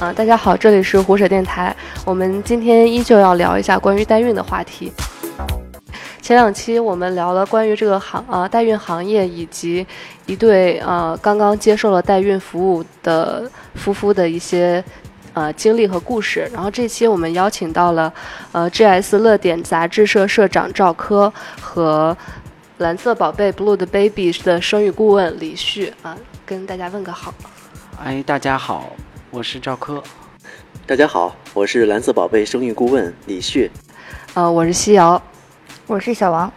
啊，大家好，这里是胡扯电台。我们今天依旧要聊一下关于代孕的话题。前两期我们聊了关于这个行啊代孕行业以及一对呃刚刚接受了代孕服务的夫妇的一些呃经历和故事。然后这期我们邀请到了呃 GS 乐点杂志社社长赵科和蓝色宝贝 Blue 的 Baby 的生育顾问李旭啊，跟大家问个好。哎，大家好。我是赵科，大家好，我是蓝色宝贝生育顾问李旭，呃，我是西瑶，我是小王。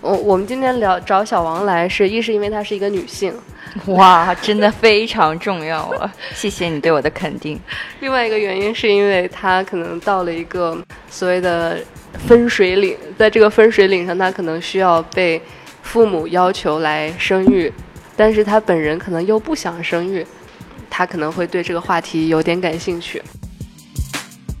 我我们今天聊找小王来，是一是因为她是一个女性，哇，真的非常重要啊！谢谢你对我的肯定。另外一个原因是因为她可能到了一个所谓的分水岭，在这个分水岭上，她可能需要被父母要求来生育，但是她本人可能又不想生育。他可能会对这个话题有点感兴趣。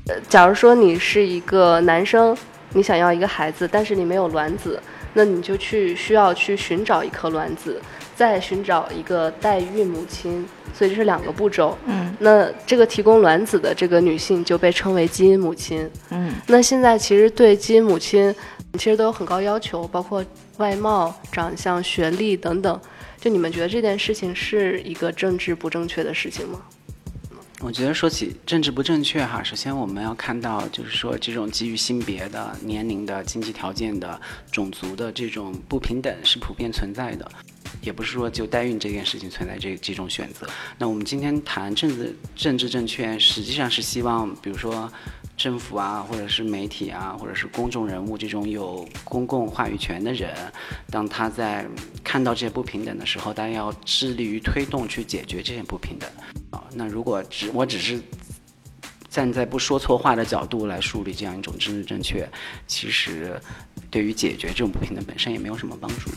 呃，假如说你是一个男生，你想要一个孩子，但是你没有卵子，那你就去需要去寻找一颗卵子，再寻找一个代孕母亲，所以这是两个步骤。嗯。那这个提供卵子的这个女性就被称为基因母亲。嗯。那现在其实对基因母亲其实都有很高要求，包括外貌、长相、学历等等。就你们觉得这件事情是一个政治不正确的事情吗？我觉得说起政治不正确哈，首先我们要看到，就是说这种基于性别的、年龄的、经济条件的、种族的这种不平等是普遍存在的，也不是说就代孕这件事情存在这几种选择。那我们今天谈政治政治正确，实际上是希望，比如说。政府啊，或者是媒体啊，或者是公众人物这种有公共话语权的人，当他在看到这些不平等的时候，大家要致力于推动去解决这些不平等。啊，那如果只我只是站在不说错话的角度来树立这样一种政治正确，其实对于解决这种不平等本身也没有什么帮助。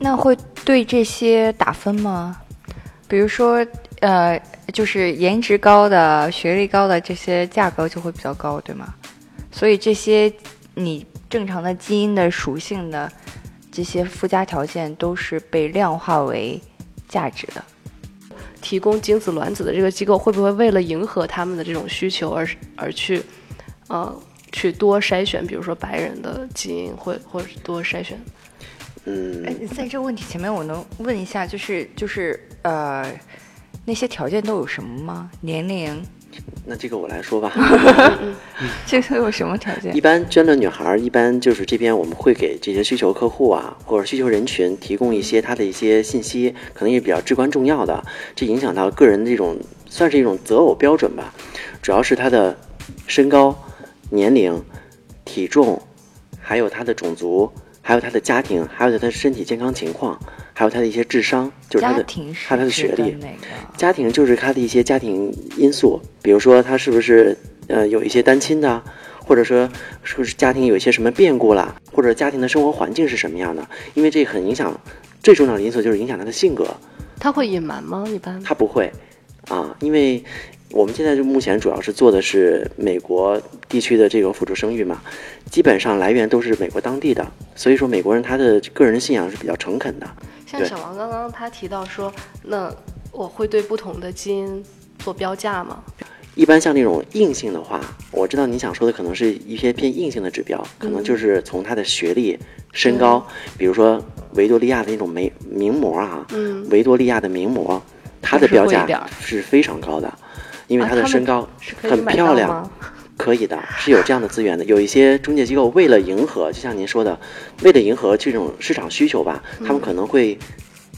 那会对这些打分吗？比如说，呃。就是颜值高的、学历高的这些价格就会比较高，对吗？所以这些你正常的基因的属性的这些附加条件都是被量化为价值的。提供精子卵子的这个机构会不会为了迎合他们的这种需求而而去，呃，去多筛选，比如说白人的基因，或或者多筛选？嗯，在这个问题前面，我能问一下，就是就是呃。那些条件都有什么吗？年龄？那这个我来说吧。这都有什么条件？一般捐的女孩，一般就是这边我们会给这些需求客户啊，或者需求人群提供一些他的一些信息，可能也比较至关重要的，这影响到个人的这种，算是一种择偶标准吧。主要是他的身高、年龄、体重，还有他的种族，还有他的家庭，还有他的身体健康情况。还有他的一些智商，就是他的，还有他的学历。家庭就是他的一些家庭因素，比如说他是不是呃有一些单亲的，或者说是不是家庭有一些什么变故啦，或者家庭的生活环境是什么样的？因为这很影响，最重要的因素就是影响他的性格。他会隐瞒吗？一般他不会啊，因为我们现在就目前主要是做的是美国地区的这个辅助生育嘛，基本上来源都是美国当地的，所以说美国人他的个人信仰是比较诚恳的。像小王刚刚他提到说，那我会对不同的基因做标价吗？一般像那种硬性的话，我知道你想说的可能是一些偏硬性的指标，可能就是从他的学历、身高，比如说维多利亚的那种名名模啊，嗯，维多利亚的名模，他的标价是非常高的，因为他的身高很漂亮。可以的，是有这样的资源的。有一些中介机构为了迎合，就像您说的，为了迎合这种市场需求吧，他们可能会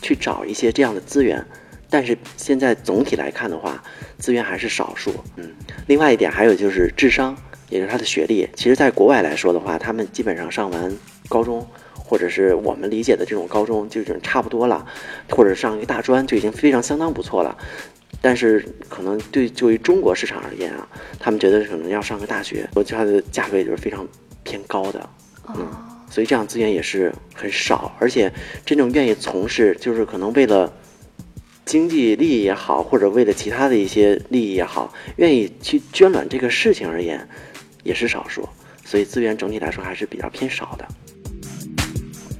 去找一些这样的资源。但是现在总体来看的话，资源还是少数。嗯，另外一点还有就是智商，也就是他的学历。其实，在国外来说的话，他们基本上上完高中，或者是我们理解的这种高中，就已经差不多了，或者上一个大专就已经非常相当不错了。但是可能对就于中国市场而言啊，他们觉得可能要上个大学，我觉得它的价格也就是非常偏高的，嗯，所以这样资源也是很少，而且真正愿意从事，就是可能为了经济利益也好，或者为了其他的一些利益也好，愿意去捐卵这个事情而言，也是少数，所以资源整体来说还是比较偏少的。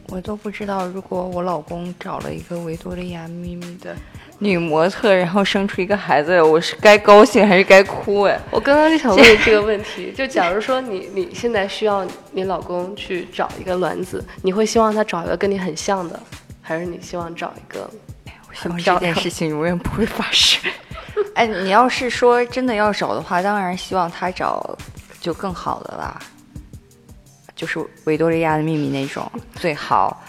我都不知道，如果我老公找了一个维多利亚秘密的女模特，然后生出一个孩子，我是该高兴还是该哭？哎，我刚刚就想问这个问题，就假如说你你现在需要你老公去找一个卵子，你会希望他找一个跟你很像的，还是你希望找一个？我希望这件事情永远不会发生。哎，你要是说真的要找的话，当然希望他找就更好的啦。就是维多利亚的秘密那种最好，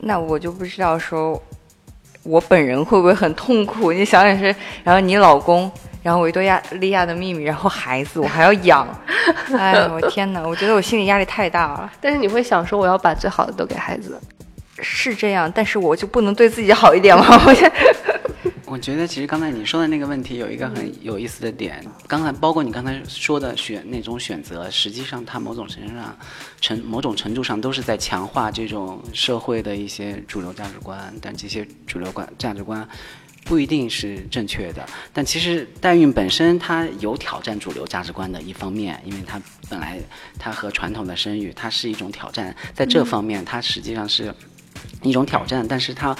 那我就不知道说，我本人会不会很痛苦？你想想是，然后你老公，然后维多利亚的秘密，然后孩子我还要养，哎，我天哪！我觉得我心理压力太大了。但是你会想说，我要把最好的都给孩子，是这样，但是我就不能对自己好一点吗？我现我觉得其实刚才你说的那个问题有一个很有意思的点，刚才包括你刚才说的选那种选择，实际上它某种程度上，程某种程度上都是在强化这种社会的一些主流价值观，但这些主流观价值观不一定是正确的。但其实代孕本身它有挑战主流价值观的一方面，因为它本来它和传统的生育它是一种挑战，在这方面它实际上是一种挑战，但是它。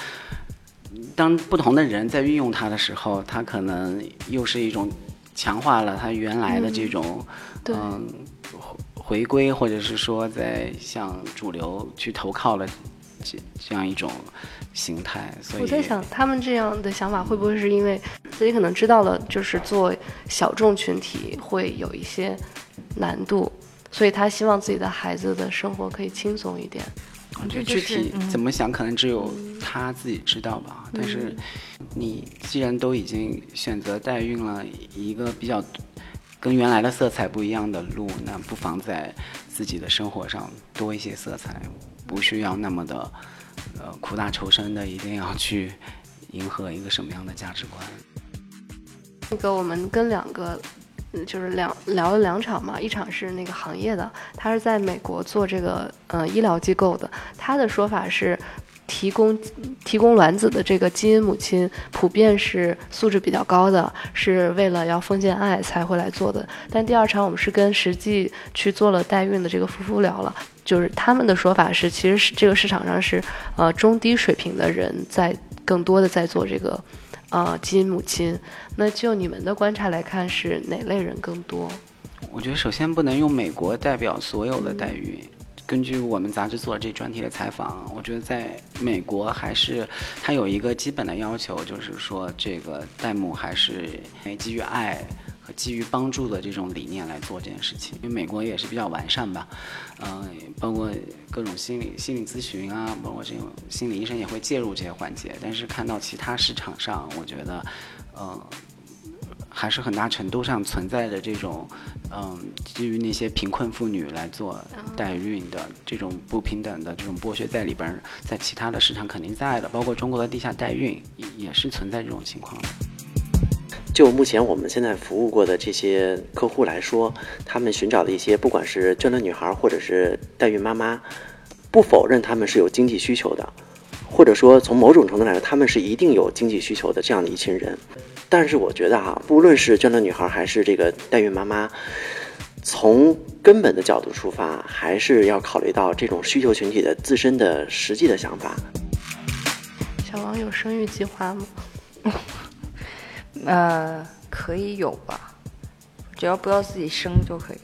当不同的人在运用它的时候，它可能又是一种强化了它原来的这种嗯回归，或者是说在向主流去投靠了这这样一种形态。所以我在想，他们这样的想法会不会是因为自己可能知道了，就是做小众群体会有一些难度，所以他希望自己的孩子的生活可以轻松一点。这具体怎么想，可能只有他自己知道吧。但是，你既然都已经选择代孕了，一个比较跟原来的色彩不一样的路，那不妨在自己的生活上多一些色彩，不需要那么的呃苦大仇深的，一定要去迎合一个什么样的价值观。那个，我们跟两个。就是两聊了两场嘛，一场是那个行业的，他是在美国做这个呃医疗机构的，他的说法是，提供提供卵子的这个基因母亲普遍是素质比较高的，是为了要封建爱才会来做的。但第二场我们是跟实际去做了代孕的这个夫妇聊了，就是他们的说法是，其实是这个市场上是呃中低水平的人在更多的在做这个。啊，基因母亲，那就你们的观察来看，是哪类人更多？我觉得首先不能用美国代表所有的代孕。根据我们杂志做这专题的采访，我觉得在美国还是它有一个基本的要求，就是说这个代母还是基于爱。基于帮助的这种理念来做这件事情，因为美国也是比较完善吧，嗯，包括各种心理心理咨询啊，包括这种心理医生也会介入这些环节。但是看到其他市场上，我觉得，嗯，还是很大程度上存在着这种，嗯，基于那些贫困妇女来做代孕的这种不平等的这种剥削在里边，在其他的市场肯定在的，包括中国的地下代孕也是存在这种情况的。就目前我们现在服务过的这些客户来说，他们寻找的一些，不管是捐卵女孩或者是代孕妈妈，不否认他们是有经济需求的，或者说从某种程度来说，他们是一定有经济需求的这样的一群人。但是我觉得哈，不论是捐卵女孩还是这个代孕妈妈，从根本的角度出发，还是要考虑到这种需求群体的自身的实际的想法。小王有生育计划吗？呃，可以有吧，只要不要自己生就可以。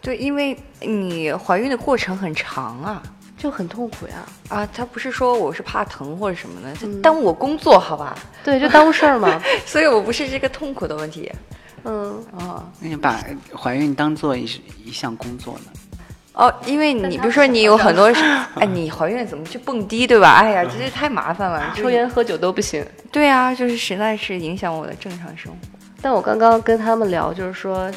对，因为你怀孕的过程很长啊，就很痛苦呀。啊，他不是说我是怕疼或者什么的，就耽误我工作，好吧？对，就耽误事儿嘛。所以我不是这个痛苦的问题。嗯啊，那你把怀孕当做一一项工作呢？哦，因为你比如说你有很多，哎，你怀孕怎么去蹦迪，对吧？哎呀，这这太麻烦了，抽烟喝酒都不行。对啊，就是实在是影响我的正常生活。但我刚刚跟他们聊，就是说，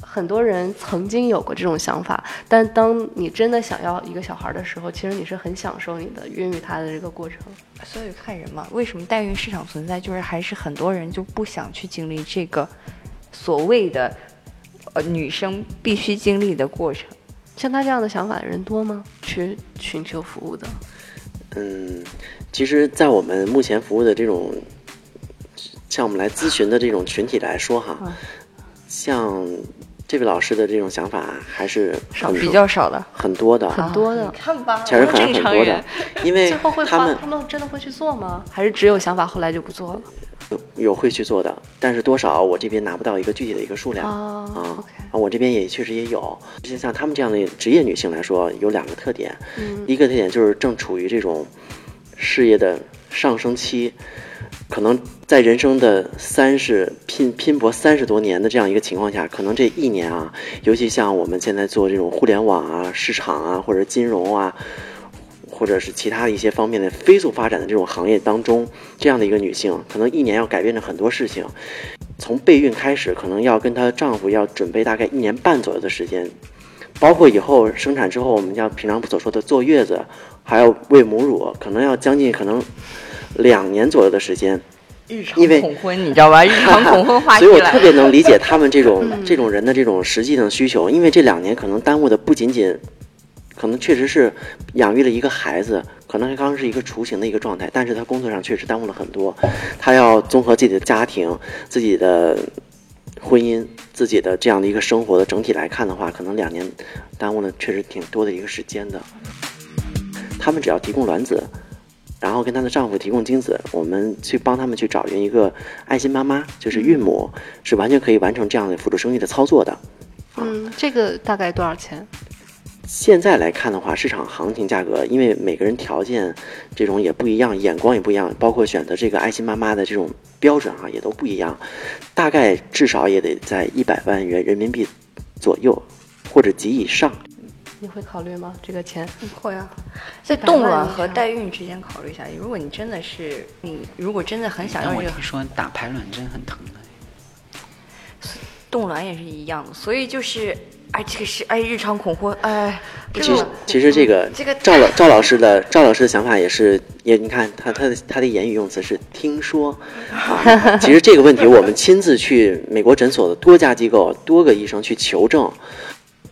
很多人曾经有过这种想法，但当你真的想要一个小孩的时候，其实你是很享受你的孕育他的这个过程。所以看人嘛，为什么代孕市场存在，就是还是很多人就不想去经历这个所谓的呃女生必须经历的过程。像他这样的想法的人多吗？去寻求服务的？嗯，其实，在我们目前服务的这种，像我们来咨询的这种群体来说哈，像这位老师的这种想法还是少，比较少的，很多的，很多的，看吧，确实很很多的，因为 他们他们真的会去做吗？还是只有想法后来就不做了？有有会去做的，但是多少我这边拿不到一个具体的一个数量啊啊！我这边也确实也有，就像他们这样的职业女性来说，有两个特点，一个特点就是正处于这种事业的上升期。可能在人生的三十拼拼搏三十多年的这样一个情况下，可能这一年啊，尤其像我们现在做这种互联网啊、市场啊，或者金融啊，或者是其他的一些方面的飞速发展的这种行业当中，这样的一个女性，可能一年要改变着很多事情。从备孕开始，可能要跟她丈夫要准备大概一年半左右的时间，包括以后生产之后，我们像平常所说的坐月子，还要喂母乳，可能要将近可能。两年左右的时间，日常恐婚，你知道吧？日常恐婚话题所以我特别能理解他们这种 这种人的这种实际的需求，因为这两年可能耽误的不仅仅，可能确实是养育了一个孩子，可能刚刚是一个雏形的一个状态，但是他工作上确实耽误了很多，他要综合自己的家庭、自己的婚姻、自己的这样的一个生活的整体来看的话，可能两年耽误了确实挺多的一个时间的。他们只要提供卵子。然后跟她的丈夫提供精子，我们去帮他们去找寻一个爱心妈妈，就是孕母，是完全可以完成这样的辅助生育的操作的。嗯，这个大概多少钱？现在来看的话，市场行情价格，因为每个人条件这种也不一样，眼光也不一样，包括选择这个爱心妈妈的这种标准啊，也都不一样。大概至少也得在一百万元人民币左右，或者及以上。你会考虑吗？这个钱会啊，在冻卵和代孕之间考虑一下。如果你真的是你，如果真的很想要这个，听说打排卵针很疼的，冻卵也是一样的。所以就是，哎，这个是哎，日常恐婚，哎，其实其实这个这个赵老赵老师的赵老师的想法也是，也你看他他的他的言语用词是听说 啊。其实这个问题我们亲自去美国诊所的多家机构多个医生去求证。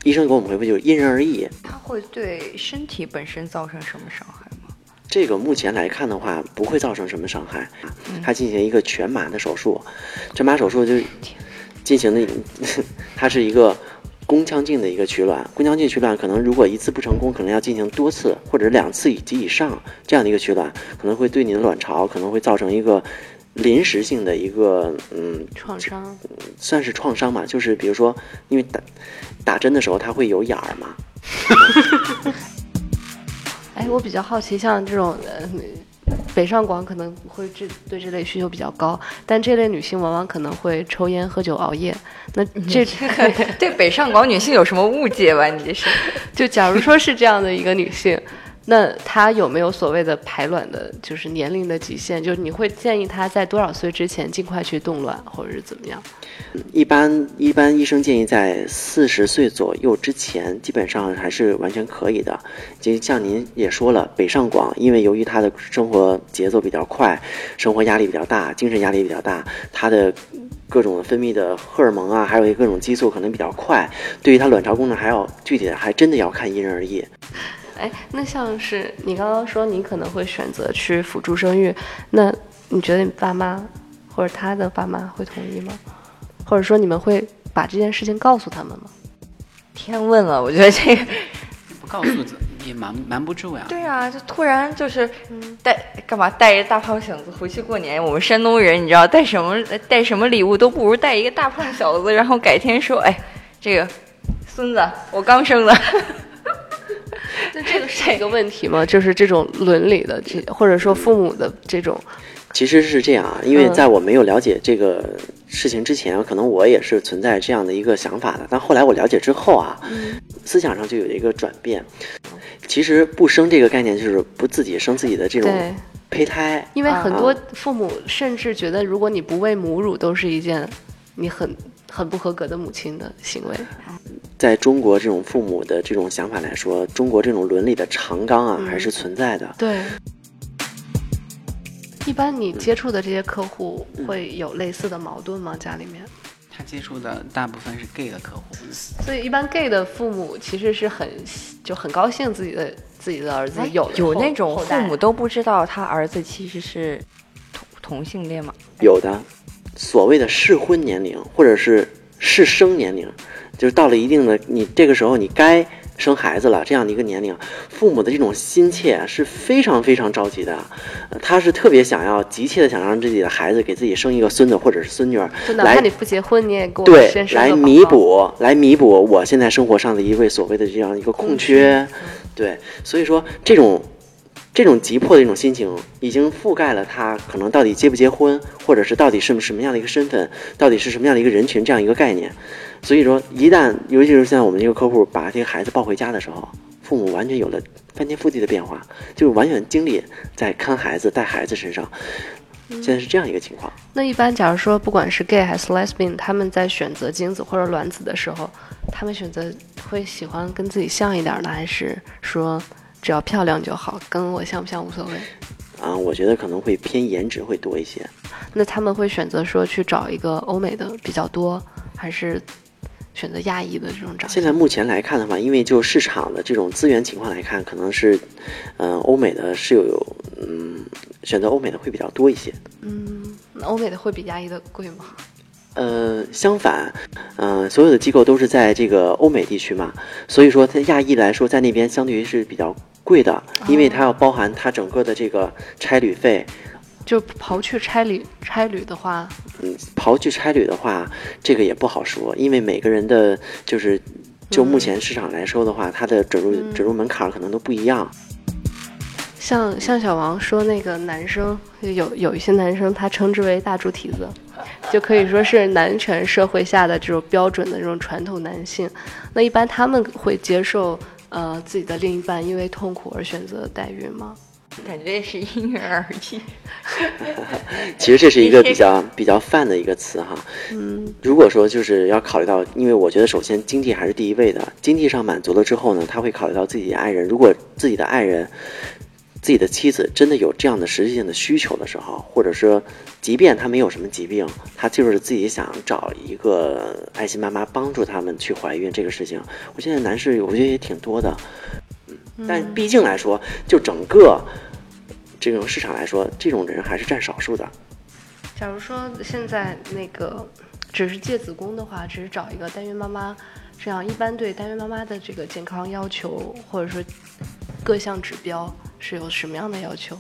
医生给我们回复就是因人而异。它会对身体本身造成什么伤害吗？这个目前来看的话，不会造成什么伤害。他进行一个全麻的手术，全麻手术就进行的，它是一个宫腔镜的一个取卵。宫腔镜取卵可能如果一次不成功，可能要进行多次或者两次以及以上这样的一个取卵，可能会对你的卵巢可能会造成一个。临时性的一个嗯创伤，算是创伤吧？就是比如说，因为打打针的时候它会有眼儿嘛。哎，我比较好奇，像这种呃北上广可能会这对这类需求比较高，但这类女性往往可能会抽烟、喝酒、熬夜。那这 对北上广女性有什么误解吧？你这是？就假如说是这样的一个女性。那她有没有所谓的排卵的，就是年龄的极限？就是你会建议她在多少岁之前尽快去冻卵，或者是怎么样？一般一般医生建议在四十岁左右之前，基本上还是完全可以的。就像您也说了，北上广因为由于她的生活节奏比较快，生活压力比较大，精神压力比较大，她的各种分泌的荷尔蒙啊，还有各种激素可能比较快，对于她卵巢功能还要具体的还真的要看因人而异。哎，那像是你刚刚说你可能会选择去辅助生育，那你觉得你爸妈或者他的爸妈会同意吗？或者说你们会把这件事情告诉他们吗？天问了，我觉得这个不告诉也瞒瞒不住呀。对啊，就突然就是带干嘛带一个大胖小子回去过年？我们山东人你知道带什么带什么礼物都不如带一个大胖小子，然后改天说哎，这个孙子我刚生的。那这个是一个问题吗？就是这种伦理的，这或者说父母的这种，其实是这样啊。因为在我没有了解这个事情之前，可能我也是存在这样的一个想法的。但后来我了解之后啊，思想上就有一个转变。其实不生这个概念，就是不自己生自己的这种胚胎。因为很多父母甚至觉得，如果你不喂母乳，都是一件你很。很不合格的母亲的行为，在中国这种父母的这种想法来说，中国这种伦理的长纲啊，还是存在的。对，一般你接触的这些客户会有类似的矛盾吗？家里面？他接触的大部分是 gay 的客户，所以一般 gay 的父母其实是很就很高兴自己的自己的儿子有有那种父母都不知道他儿子其实是同同性恋吗？有的。所谓的适婚年龄或者是适生年龄，就是到了一定的你这个时候你该生孩子了这样的一个年龄，父母的这种心切是非常非常着急的，他是特别想要急切的想让自己的孩子给自己生一个孙子或者是孙女儿，就哪怕你不结婚你也给我对来弥补来弥补我现在生活上的一位所谓的这样一个空缺，对，所以说这种。这种急迫的一种心情，已经覆盖了他可能到底结不结婚，或者是到底是什么样的一个身份，到底是什么样的一个人群这样一个概念。所以说，一旦尤其是像我们这个客户把这个孩子抱回家的时候，父母完全有了翻天覆地的变化，就是完全精力在看孩子、带孩子身上。现在是这样一个情况。那一般，假如说不管是 gay 还是 lesbian，他们在选择精子或者卵子的时候，他们选择会喜欢跟自己像一点的，还是说？只要漂亮就好，跟我像不像无所谓。啊，我觉得可能会偏颜值会多一些。那他们会选择说去找一个欧美的比较多，还是选择亚裔的这种长相？现在目前来看的话，因为就市场的这种资源情况来看，可能是，嗯，欧美的是有，嗯，选择欧美的会比较多一些。嗯，那欧美的会比亚裔的贵吗？呃，相反，嗯，所有的机构都是在这个欧美地区嘛，所以说它亚裔来说，在那边相对于是比较贵的，因为它要包含它整个的这个差旅费。就刨去差旅差旅的话，嗯，刨去差旅的话，这个也不好说，因为每个人的，就是就目前市场来说的话，它的准入准入门槛可能都不一样。像像小王说那个男生有有一些男生他称之为大猪蹄子，就可以说是男权社会下的这种标准的这种传统男性。那一般他们会接受呃自己的另一半因为痛苦而选择代孕吗？感觉也是因人而异。其实这是一个比较 比较泛的一个词哈。嗯，如果说就是要考虑到，因为我觉得首先经济还是第一位的，经济上满足了之后呢，他会考虑到自己爱人，如果自己的爱人。自己的妻子真的有这样的实际性的需求的时候，或者说，即便他没有什么疾病，他就是自己想找一个爱心妈妈帮助他们去怀孕这个事情，我现在男士我觉得也挺多的，嗯，但毕竟来说，就整个这种市场来说，这种人还是占少数的。假如说现在那个只是借子宫的话，只是找一个代孕妈妈，这样一般对代孕妈妈的这个健康要求，或者说各项指标。是有什么样的要求？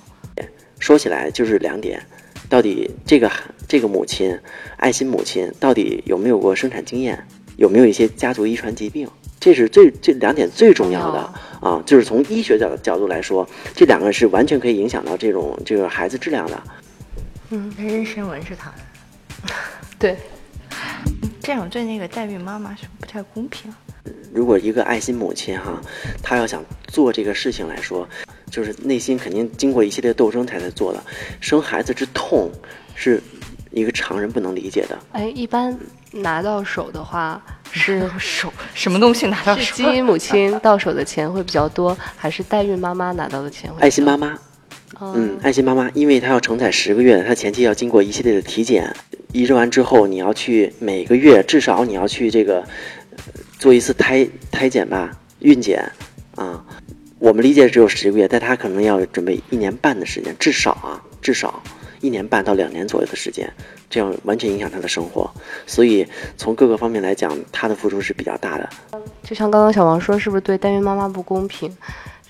说起来就是两点，到底这个这个母亲，爱心母亲到底有没有过生产经验，有没有一些家族遗传疾病？这是最这两点最重要的啊！就是从医学角角度来说，这两个是完全可以影响到这种这个孩子质量的。嗯，妊娠纹是他的，对，这样对那个代孕妈妈是不太公平。如果一个爱心母亲哈，她要想做这个事情来说。就是内心肯定经过一系列斗争才在做的，生孩子之痛，是一个常人不能理解的。哎，一般拿到手的话是手什么东西拿到手？是基因母亲到手的钱会比较多，还是代孕妈妈拿到的钱会？爱心妈妈，嗯，爱心妈妈，因为她要承载十个月，她前期要经过一系列的体检，移植完之后，你要去每个月至少你要去这个做一次胎胎检吧，孕检啊。我们理解只有十个月，但他可能要准备一年半的时间，至少啊，至少一年半到两年左右的时间，这样完全影响他的生活。所以从各个方面来讲，他的付出是比较大的。就像刚刚小王说，是不是对代孕妈妈不公平？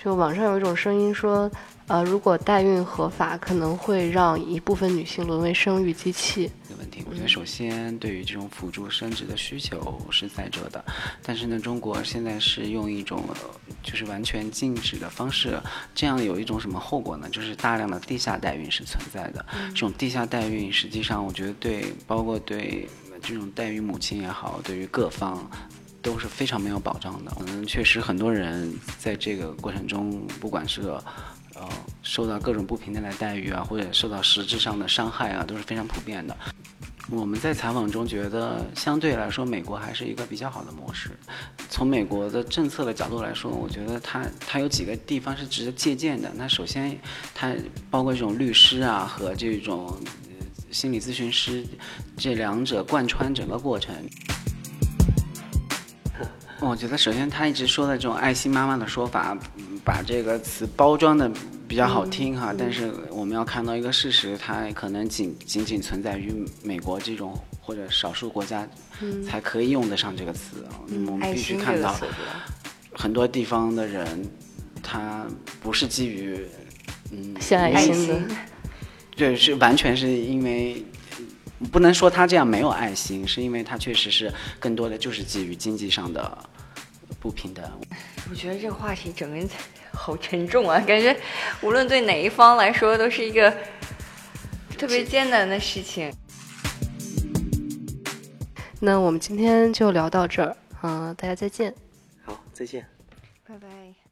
就网上有一种声音说。呃，如果代孕合法，可能会让一部分女性沦为生育机器。个问题，我觉得首先对于这种辅助生殖的需求是在这的，但是呢，中国现在是用一种就是完全禁止的方式，这样有一种什么后果呢？就是大量的地下代孕是存在的。这种地下代孕，实际上我觉得对，包括对这种代孕母亲也好，对于各方都是非常没有保障的。嗯，确实很多人在这个过程中，不管是。呃，受到各种不平等的待遇啊，或者受到实质上的伤害啊，都是非常普遍的。我们在采访中觉得，相对来说，美国还是一个比较好的模式。从美国的政策的角度来说，我觉得它它有几个地方是值得借鉴的。那首先，它包括这种律师啊和这种心理咨询师，这两者贯穿整个过程。我觉得，首先他一直说的这种“爱心妈妈”的说法，把这个词包装的比较好听哈，但是我们要看到一个事实，它可能仅仅仅存在于美国这种或者少数国家才可以用得上这个词。我们必须看到很多地方的人，他不是基于嗯爱心的，对，是完全是因为不能说他这样没有爱心，是因为他确实是更多的就是基于经济上的不平等。我觉得这个话题整个人好沉重啊，感觉无论对哪一方来说都是一个特别艰难的事情。那我们今天就聊到这儿，嗯，大家再见。好，再见，拜拜。